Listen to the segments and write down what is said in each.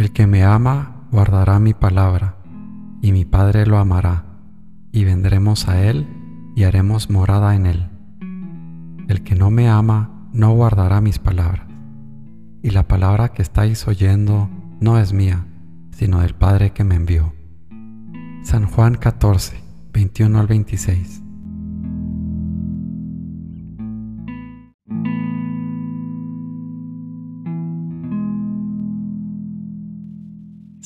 El que me ama guardará mi palabra, y mi Padre lo amará, y vendremos a él y haremos morada en él. El que no me ama no guardará mis palabras, y la palabra que estáis oyendo no es mía, sino del Padre que me envió. San Juan 14, 21 al 26.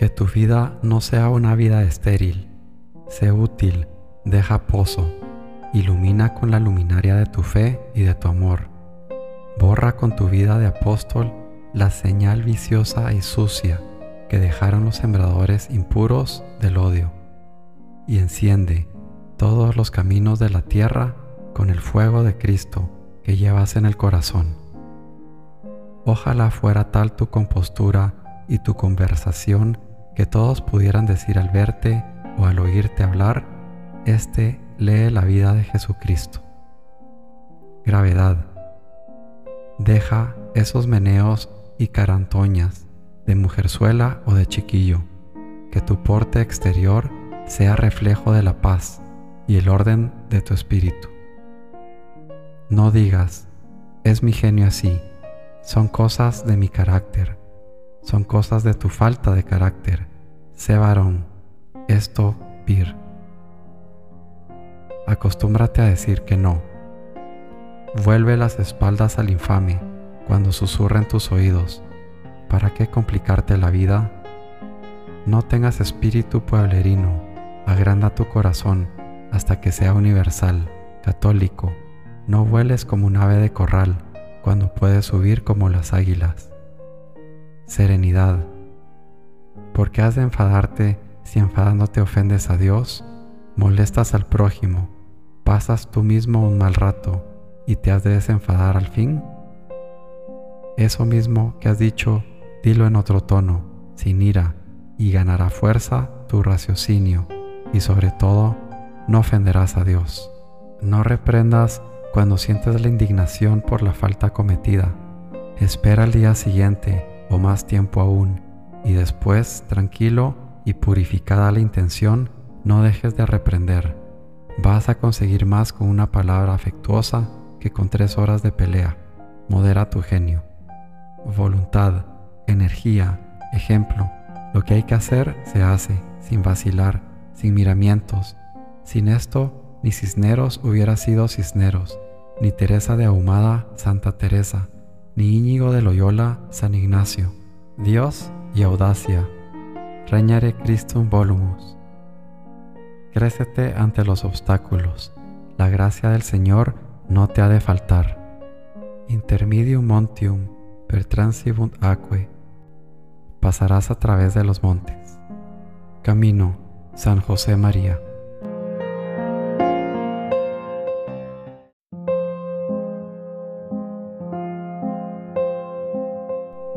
Que tu vida no sea una vida estéril. Sé útil, deja pozo, ilumina con la luminaria de tu fe y de tu amor. Borra con tu vida de apóstol la señal viciosa y sucia que dejaron los sembradores impuros del odio. Y enciende todos los caminos de la tierra con el fuego de Cristo que llevas en el corazón. Ojalá fuera tal tu compostura y tu conversación que todos pudieran decir al verte o al oírte hablar, este lee la vida de Jesucristo. Gravedad. Deja esos meneos y carantoñas de mujerzuela o de chiquillo, que tu porte exterior sea reflejo de la paz y el orden de tu espíritu. No digas, es mi genio así, son cosas de mi carácter son cosas de tu falta de carácter. Sé varón, esto vir. Acostúmbrate a decir que no. Vuelve las espaldas al infame cuando susurra en tus oídos. ¿Para qué complicarte la vida? No tengas espíritu pueblerino, agranda tu corazón hasta que sea universal, católico. No vueles como un ave de corral cuando puedes subir como las águilas serenidad. ¿Por qué has de enfadarte si enfadándote ofendes a Dios? Molestas al prójimo, pasas tú mismo un mal rato y te has de desenfadar al fin? Eso mismo que has dicho, dilo en otro tono, sin ira, y ganará fuerza tu raciocinio, y sobre todo, no ofenderás a Dios. No reprendas cuando sientes la indignación por la falta cometida. Espera al día siguiente o más tiempo aún, y después, tranquilo y purificada la intención, no dejes de reprender. Vas a conseguir más con una palabra afectuosa que con tres horas de pelea. Modera tu genio. Voluntad, energía, ejemplo. Lo que hay que hacer se hace, sin vacilar, sin miramientos. Sin esto, ni Cisneros hubiera sido Cisneros, ni Teresa de Ahumada, Santa Teresa, ni Íñigo de Loyola, San Ignacio, Dios y audacia, reñare Christum volumus. Crécete ante los obstáculos, la gracia del Señor no te ha de faltar. Intermedium montium per transibunt aquae, pasarás a través de los montes. Camino, San José María.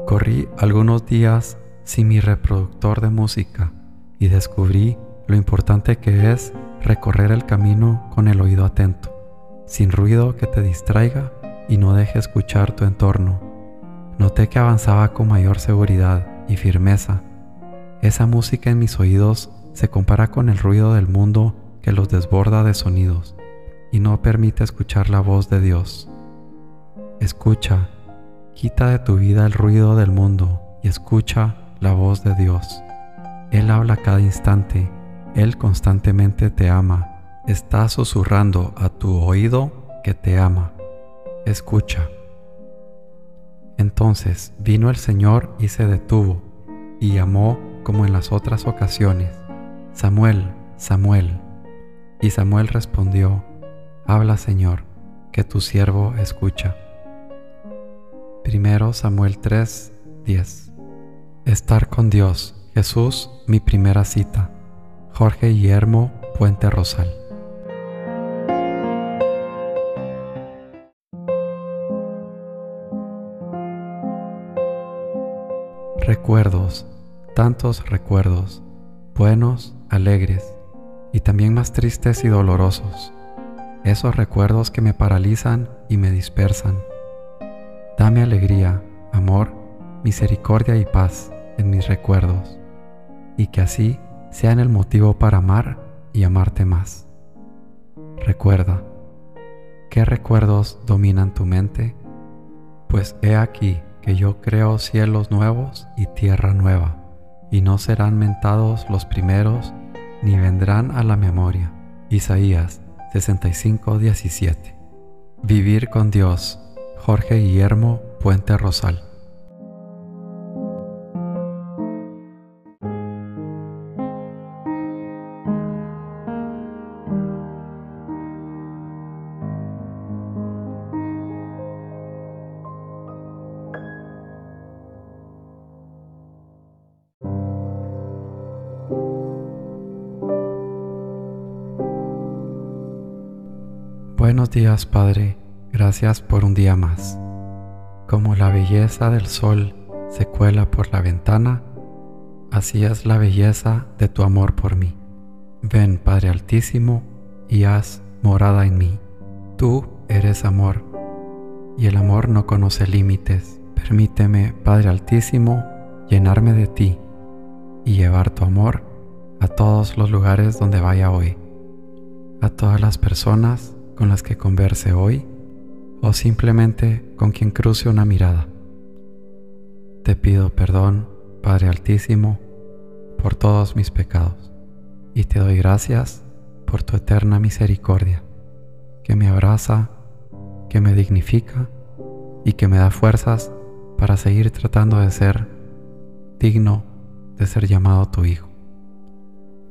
Corrí algunos días sin mi reproductor de música y descubrí lo importante que es recorrer el camino con el oído atento, sin ruido que te distraiga y no deje escuchar tu entorno. Noté que avanzaba con mayor seguridad y firmeza. Esa música en mis oídos se compara con el ruido del mundo que los desborda de sonidos y no permite escuchar la voz de Dios. Escucha Quita de tu vida el ruido del mundo y escucha la voz de Dios. Él habla cada instante, Él constantemente te ama, está susurrando a tu oído que te ama, escucha. Entonces vino el Señor y se detuvo, y llamó como en las otras ocasiones, Samuel, Samuel. Y Samuel respondió, Habla Señor, que tu siervo escucha. Primero Samuel 3, 10. Estar con Dios, Jesús, mi primera cita. Jorge Guillermo Puente Rosal. Recuerdos, tantos recuerdos, buenos, alegres y también más tristes y dolorosos. Esos recuerdos que me paralizan y me dispersan. Dame alegría, amor, misericordia y paz en mis recuerdos, y que así sean el motivo para amar y amarte más. Recuerda, ¿qué recuerdos dominan tu mente? Pues he aquí que yo creo cielos nuevos y tierra nueva, y no serán mentados los primeros, ni vendrán a la memoria. Isaías 65, 17. Vivir con Dios. Jorge Guillermo Puente Rosal. Buenos días, Padre. Gracias por un día más. Como la belleza del sol se cuela por la ventana, así es la belleza de tu amor por mí. Ven, Padre Altísimo, y haz morada en mí. Tú eres amor, y el amor no conoce límites. Permíteme, Padre Altísimo, llenarme de ti y llevar tu amor a todos los lugares donde vaya hoy, a todas las personas con las que converse hoy o simplemente con quien cruce una mirada. Te pido perdón, Padre Altísimo, por todos mis pecados y te doy gracias por tu eterna misericordia, que me abraza, que me dignifica y que me da fuerzas para seguir tratando de ser digno de ser llamado tu Hijo.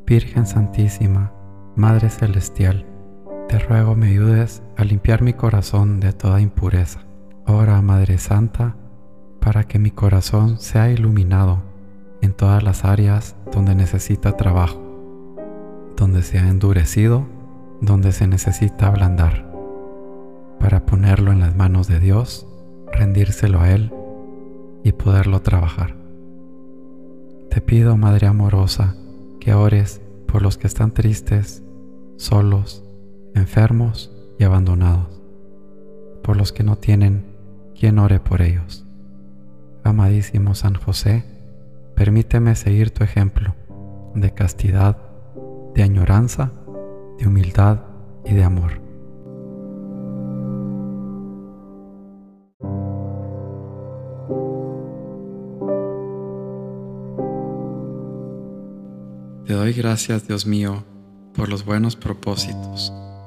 Virgen Santísima, Madre Celestial, te ruego me ayudes a limpiar mi corazón de toda impureza. Ora, Madre Santa, para que mi corazón sea iluminado en todas las áreas donde necesita trabajo, donde se ha endurecido, donde se necesita ablandar, para ponerlo en las manos de Dios, rendírselo a Él y poderlo trabajar. Te pido, Madre amorosa, que ores por los que están tristes, solos, enfermos y abandonados, por los que no tienen quien ore por ellos. Amadísimo San José, permíteme seguir tu ejemplo de castidad, de añoranza, de humildad y de amor. Te doy gracias, Dios mío, por los buenos propósitos